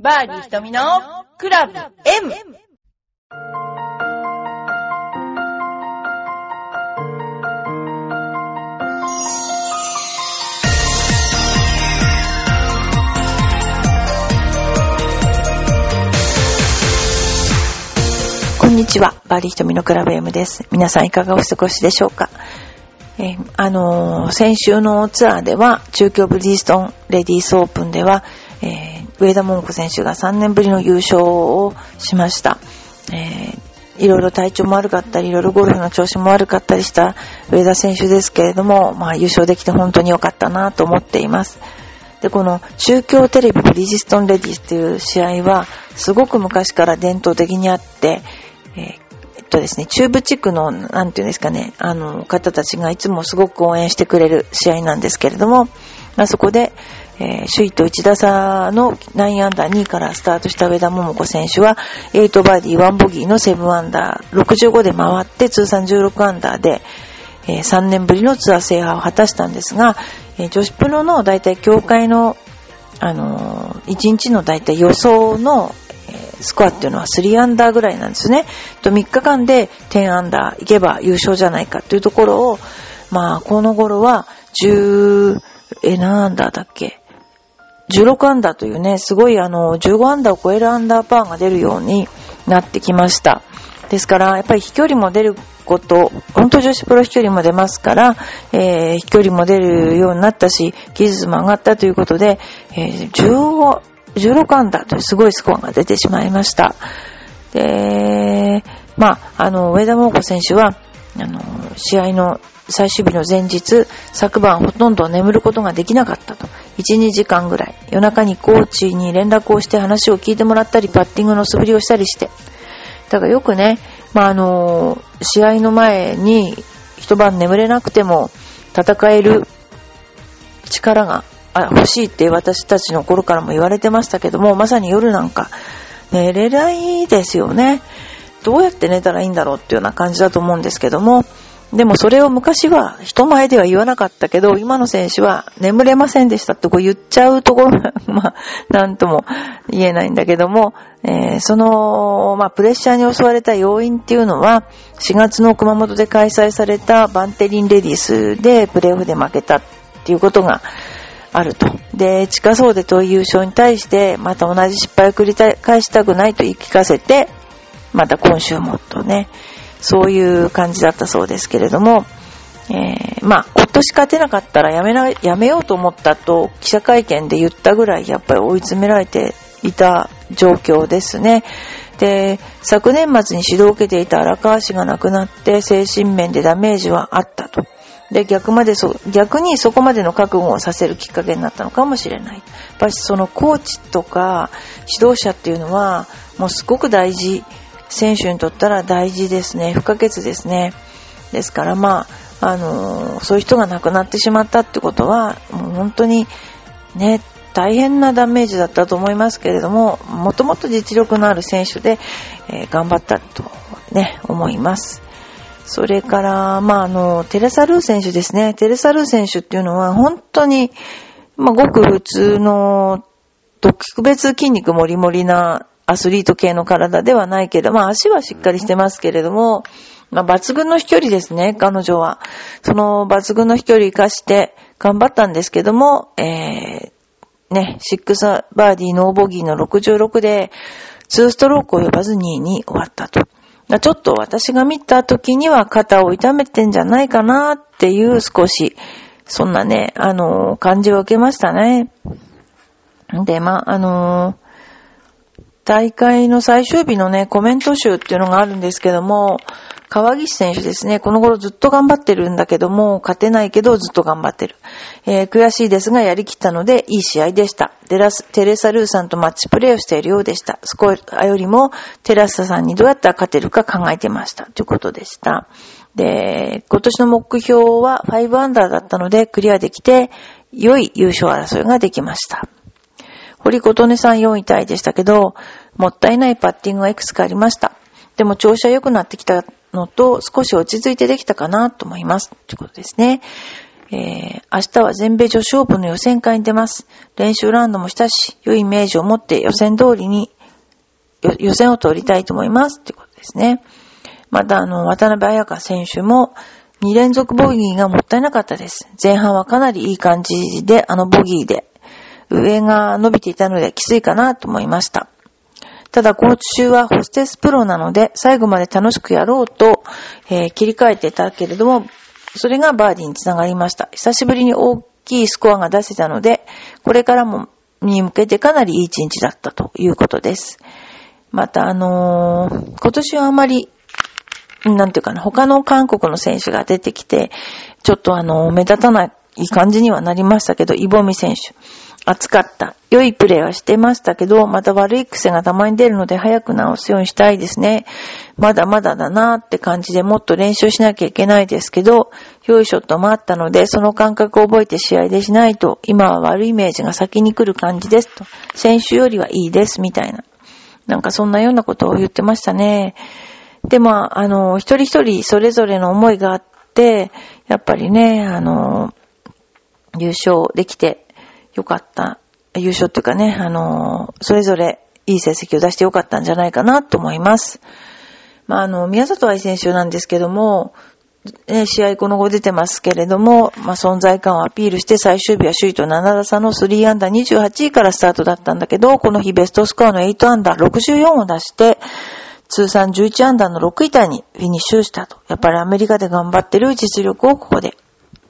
バーディー瞳のクラブ M! こんにちは。バーディー瞳のクラブ M です。皆さんいかがお過ごしでしょうか？えあのー先週のツアーでは、中京ブリヂストンレディースオープンでは、えー上田桃子選手が3年ぶりの優勝をしました。えーいろいろ体調も悪かったり、いろいろゴルフの調子も悪かったりした上田選手ですけれども、まあ優勝できて本当に良かったなと思っています。で、この中京テレビブリヂストンレディスという試合は、すごく昔から伝統的にあって、えーえっとですね、中部地区の、なんていうんですかね、あの、方たちがいつもすごく応援してくれる試合なんですけれども、まあ、そこで、えー首位と1打差の9アンダー2位からスタートした上田桃子選手は、8バーディー1ボギーの7アンダー、65で回って通算16アンダーで、えー3年ぶりのツアー制覇を果たしたんですが、えー女子プロの大体協会の、あのー、1日の大体予想の、えスコアっていうのは3アンダーぐらいなんですね。と3日間で10アンダーいけば優勝じゃないかというところを、まあ、この頃は10、え、何アンダーだっけ？16アンダーというね、すごいあの、15アンダーを超えるアンダーパーが出るようになってきました。ですから、やっぱり飛距離も出ること、本当女子プロ飛距離も出ますから、えー飛距離も出るようになったし、技術も上がったということで、えー15 16アンダーというすごいスコアが出てしまいました。で、まあ、あの、上田桃子選手は、あの、試合の最終日の前日、昨晩ほとんど眠ることができなかったと。1、2時間ぐらい。夜中にコーチに連絡をして話を聞いてもらったり、パッティングの素振りをしたりして。だからよくね、まあ、あの、試合の前に一晩眠れなくても戦える力が欲しいって私たちの頃からも言われてましたけども、まさに夜なんか寝れないですよね。どうやって寝たらいいんだろうっていうような感じだと思うんですけども、でもそれを昔は人前では言わなかったけど、今の選手は眠れませんでしたってこう言っちゃうところが、まあ、なんとも言えないんだけども、えーその、まあ、プレッシャーに襲われた要因っていうのは、4月の熊本で開催されたバンテリンレディスでプレーオフで負けたっていうことがあると。で、近そうで遠い優勝に対して、また同じ失敗を繰り返したくないと言い聞かせて、また今週もとね、そういう感じだったそうですけれども、えーまあ、今年勝てなかったらやめな、やめようと思ったと記者会見で言ったぐらいやっぱり追い詰められていた状況ですね。で、昨年末に指導を受けていた荒川氏が亡くなって精神面でダメージはあったと。で、逆までそ、逆にそこまでの覚悟をさせるきっかけになったのかもしれない。やっぱりそのコーチとか指導者っていうのはもうすごく大事。選手にとったら大事ですね。不可欠ですね。ですからまあ、あのーそういう人が亡くなってしまったってことは、もう本当にね、大変なダメージだったと思いますけれども、もともと実力のある選手で、えー頑張ったとね、思います。それから、まあ、あの、テレサ・ルー選手ですね。テレサ・ルー選手っていうのは本当に、まあ、ごく普通の特別筋肉もりもりなアスリート系の体ではないけど、まあ足はしっかりしてますけれども、まあ抜群の飛距離ですね、彼女は。その抜群の飛距離活かして頑張ったんですけども、えー、ね、6バーディーノーボギーの66で、2ストローク及ばず2位に終わったと。ちょっと私が見た時には肩を痛めてんじゃないかなっていう少し、そんなね、あの感じを受けましたね。で、まあ、あのー大会の最終日のね、コメント集っていうのがあるんですけども、川岸選手ですね、この頃ずっと頑張ってるんだけども、勝てないけどずっと頑張ってる。えー悔しいですがやりきったのでいい試合でした。テラステレサ・ルーさんとマッチプレーをしているようでした。スコアよりもテラサさんにどうやったら勝てるか考えてました。ということでした。で、今年の目標は5アンダーだったのでクリアできて、良い優勝争いができました。堀琴音さん4位タイでしたけど、もったいないパッティングがいくつかありました。でも調子は良くなってきたのと、少し落ち着いてできたかなと思います。ということですね。えー、明日は全米女子オープンの予選会に出ます。練習ラウンドもしたし、良いイメージを持って予選通りに、予選を通りたいと思います。ってことですね。また、あの、渡辺彩香選手も、2連続ボギーがもったいなかったです。前半はかなりいい感じで、あのボギーで、上が伸びていたのできついかなと思いました。ただ、今週はホステスプロなので、最後まで楽しくやろうと、えー、切り替えてたけれども、それがバーディーにつながりました。久しぶりに大きいスコアが出せたので、これからも、に向けてかなりいい一日だったということです。また、あのー、今年はあまり、なんていうかな、他の韓国の選手が出てきて、ちょっとあのー、目立たないいい感じにはなりましたけど、イボミ選手。暑かった。良いプレーはしてましたけど、また悪い癖がたまに出るので早く直すようにしたいですね。まだまだだなーって感じでもっと練習しなきゃいけないですけど、良いショットもあったので、その感覚を覚えて試合でしないと、今は悪いイメージが先に来る感じですと。先週よりはいいです、みたいな。なんかそんなようなことを言ってましたね。で、まあ、あの、一人一人それぞれの思いがあって、やっぱりね、あの、優勝できてよかった、優勝っていうかね、あのそれぞれいい成績を出してよかったんじゃないかなと思います。まあ、あの、宮里愛選手なんですけども、ね、試合この後出てますけれども、まあ、存在感をアピールして最終日は首位と7打差の3アンダー28位からスタートだったんだけど、この日ベストスコアの8アンダー64を出して、通算11アンダーの6位タイにフィニッシュしたと。やっぱりアメリカで頑張ってる実力をここで、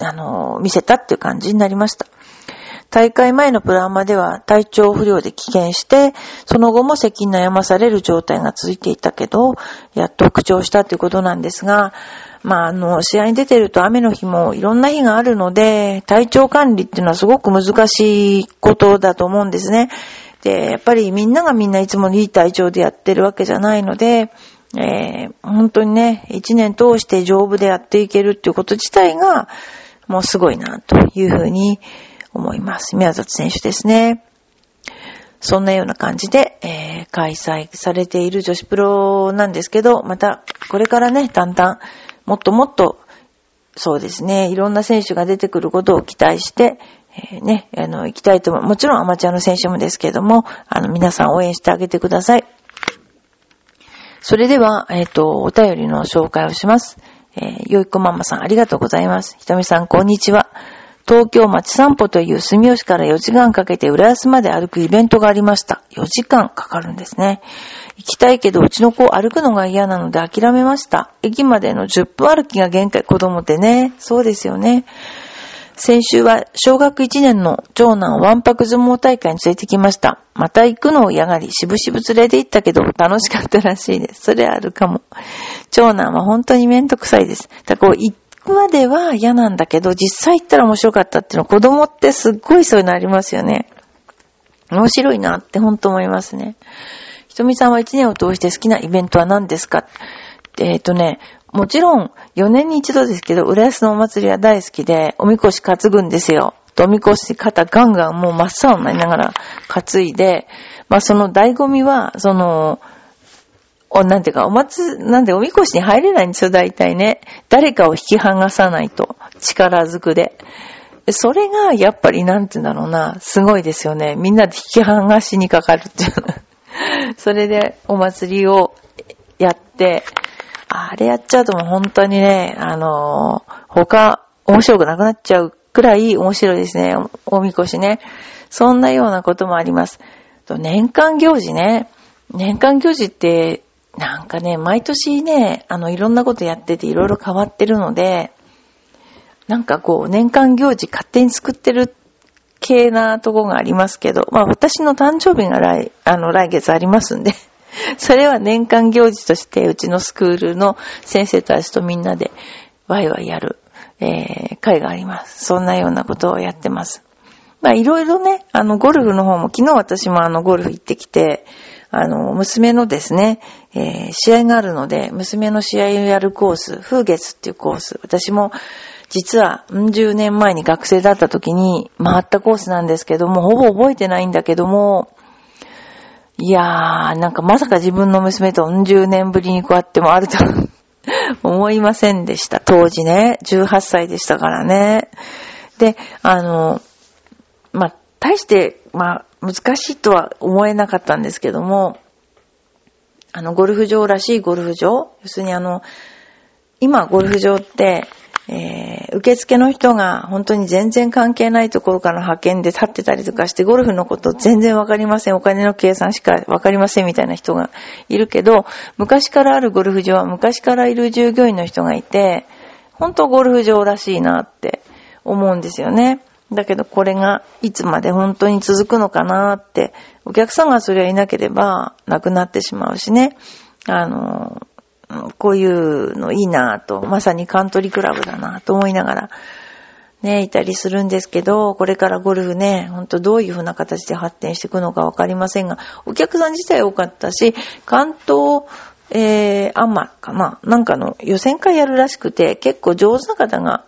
あの見せたっていう感じになりました。大会前のプランマでは体調不良で棄権して、その後も咳に悩まされる状態が続いていたけど、やっと復調したということなんですが、まあ、あの、試合に出てると雨の日もいろんな日があるので、体調管理っていうのはすごく難しいことだと思うんですね。で、やっぱりみんながみんないつもいい体調でやってるわけじゃないので、えー、本当にね、一年通して丈夫でやっていけるっていうこと自体が、もうすごいな、というふうに思います。宮里選手ですね。そんなような感じで、えー、開催されている女子プロなんですけど、また、これからね、だんだん、もっともっと、そうですね、いろんな選手が出てくることを期待して、えー、ね、あの、行きたいと思う。もちろんアマチュアの選手もですけども、あの、皆さん応援してあげてください。それでは、えっ、ー、と、お便りの紹介をします。えー、よいこママさん、ありがとうございます。ひとみさん、こんにちは。東京町散歩という住吉から4時間かけて浦安まで歩くイベントがありました。4時間かかるんですね。行きたいけど、うちの子歩くのが嫌なので諦めました。駅までの10分歩きが限界、子供ってね。そうですよね。先週は小学1年の長男をわんぱく相撲大会に連れてきました。また行くのを嫌がり、しぶしぶ連れて行ったけど楽しかったらしいです。それあるかも。長男は本当にめんどくさいです。だからこう行くまでは嫌なんだけど、実際行ったら面白かったっていうのは子供ってすっごいそういうのありますよね。面白いなって本当思いますね。ひとみさんは一年を通して好きなイベントは何ですか？えっ、ー、とね、もちろん4年に一度ですけど、浦安のお祭りは大好きで、おみこし担ぐんですよ。おみこし肩ガンガンもう真っ青になりながら担いで、まあその醍醐味は、その、お、なんていうか、お松、なんでおみこしに入れないんですよ、大体ね。誰かを引き剥がさないと。力ずくで。それが、やっぱり、なんて言うんだろうな、すごいですよね。みんなで引き剥がしにかかるっていう。それで、お祭りをやって、あれやっちゃうともう本当にね、あのー、他、面白くなくなっちゃうくらい面白いですね。おみこしね。そんなようなこともあります。と年間行事ね。年間行事ってなんかね、毎年ね、あの、いろんなことやってていろいろ変わってるので、なんかこう、年間行事勝手に作ってる系なとこがありますけど、まあ私の誕生日が来、あの、来月ありますんで、それは年間行事として、うちのスクールの先生たちとみんなでワイワイやる、えー、会があります。そんなようなことをやってます。まあいろいろね、あの、ゴルフの方も、昨日私もあの、ゴルフ行ってきて、あの、娘のですね、えー、試合があるので、娘の試合をやるコース、風月っていうコース、私も実は、10年前に学生だった時に回ったコースなんですけども、ほぼ覚えてないんだけども、いやー、なんかまさか自分の娘と10年ぶりにこうやって回ると 思いませんでした。当時ね、18歳でしたからね。で、あの、まあ、大して、まあ、難しいとは思えなかったんですけども、あの、ゴルフ場らしいゴルフ場要するにあの、今、ゴルフ場って、えー、受付の人が本当に全然関係ないところから派遣で立ってたりとかして、ゴルフのこと全然わかりません、お金の計算しかわかりませんみたいな人がいるけど、昔からあるゴルフ場は昔からいる従業員の人がいて、本当ゴルフ場らしいなって思うんですよね。だけどこれがいつまで本当に続くのかなって、お客さんがそれはいなければなくなってしまうしね。あの、こういうのいいなと、まさにカントリークラブだなと思いながら、ね、いたりするんですけど、これからゴルフね、ほんとどういう風な形で発展していくのかわかりませんが、お客さん自体多かったし、関東、えー、アンマかななんかの予選会やるらしくて、結構上手な方が、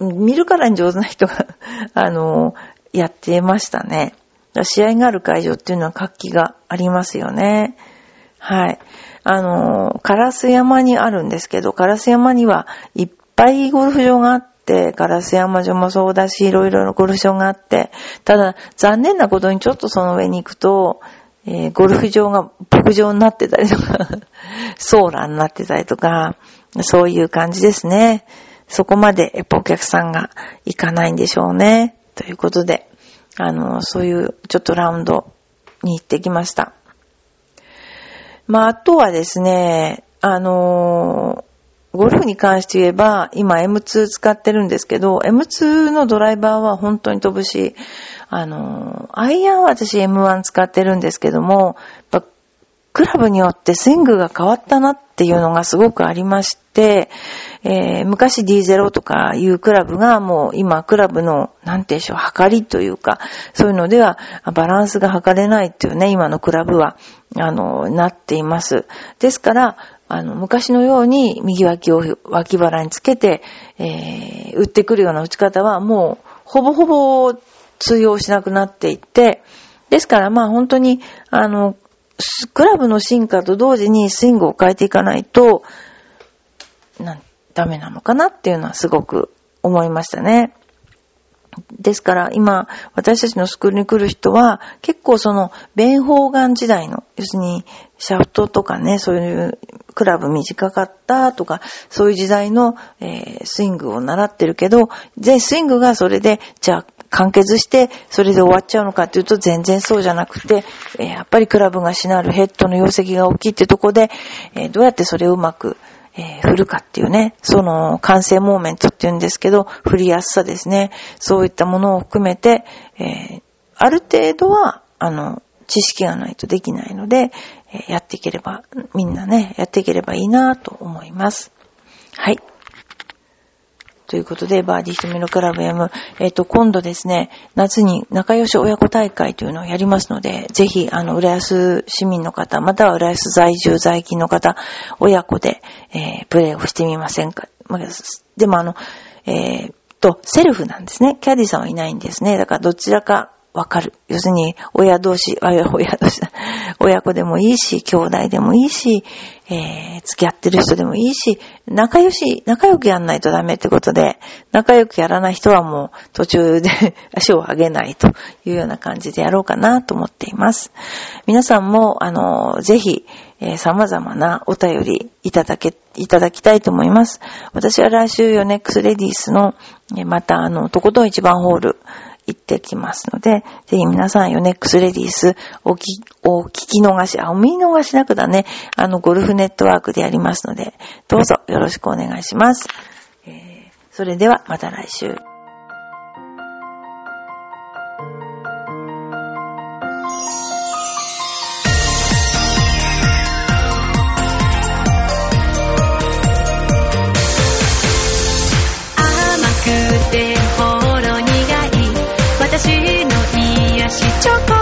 見るからに上手な人が あの、やってましたね。試合がある会場っていうのは活気がありますよね。はい。あの、カラス山にあるんですけど、カラス山にはいっぱいゴルフ場があって、カラス山城もそうだし、いろいろなゴルフ場があって、ただ、残念なことにちょっとその上に行くと、えー、ゴルフ場が牧場になってたりとか、ソーラーになってたりとか、そういう感じですね。そこまでやっぱお客さんが行かないんでしょうね。ということで、あの、そういうちょっとラウンドに行ってきました。まあ、あとはですね、あのゴルフに関して言えば、今 M2 使ってるんですけど、M2 のドライバーは本当に飛ぶし、あのアイアンは私 M1 使ってるんですけども、クラブによってスイングが変わったなっていうのがすごくありまして、えー、昔 D0 とかいうクラブがもう今クラブの、なんていうんでしょう、測りというか、そういうのではバランスが測れないっていうね、今のクラブは、あの、なっています。ですから、あの、昔のように右脇を脇腹につけて、えー、打ってくるような打ち方はもう、ほぼほぼ通用しなくなっていって、ですからまあ本当に、あの、クラブの進化と同時にスイングを変えていかないと、な、ダメなのかなっていうのはすごく思いましたね。ですから今、私たちのスクールに来る人は、結構その、弁法眼時代の、要するに、シャフトとかね、そういうクラブ短かったとか、そういう時代の、えー、スイングを習ってるけど、全スイングがそれで、じゃあ完結して、それで終わっちゃうのかっていうと全然そうじゃなくて、えー、やっぱりクラブがしなるヘッドの容積が大きいってとこで、えー、どうやってそれをうまく、えー、振るかっていうね、その完成モーメントっていうんですけど、振りやすさですね。そういったものを含めて、えー、ある程度は、あの、知識がないとできないので、えー、やっていければ、みんなね、やっていければいいなと思います。はい。ということで、バーディー瞳のクラブ M、えっ、ー、と、今度ですね、夏に仲良し親子大会というのをやりますので、ぜひ、あの、浦安市民の方、または浦安在住在勤の方、親子で、えー、プレイをしてみませんか。でもあの、えー、と、セルフなんですね。キャディさんはいないんですね。だからどちらかわかる。要するに、親同士、親、親同士、親子でもいいし、兄弟でもいいし、えー、付き合ってる人でもいいし、仲良し、仲良くやんないとダメってことで、仲良くやらない人はもう途中で 足を上げないというような感じでやろうかなと思っています。皆さんも、あの、ぜひ、えー、様々なお便りいただけ、いただきたいと思います。私は来週ヨネックスレディースの、またあの、とことん一番ホール、行ってきますので、ぜひ皆さん、ヨネックスレディース、おき、お聞き逃し、あ、お見逃しなくだね、あの、ゴルフネットワークでやりますので、どうぞよろしくお願いします。えー、それでは、また来週。しチョコ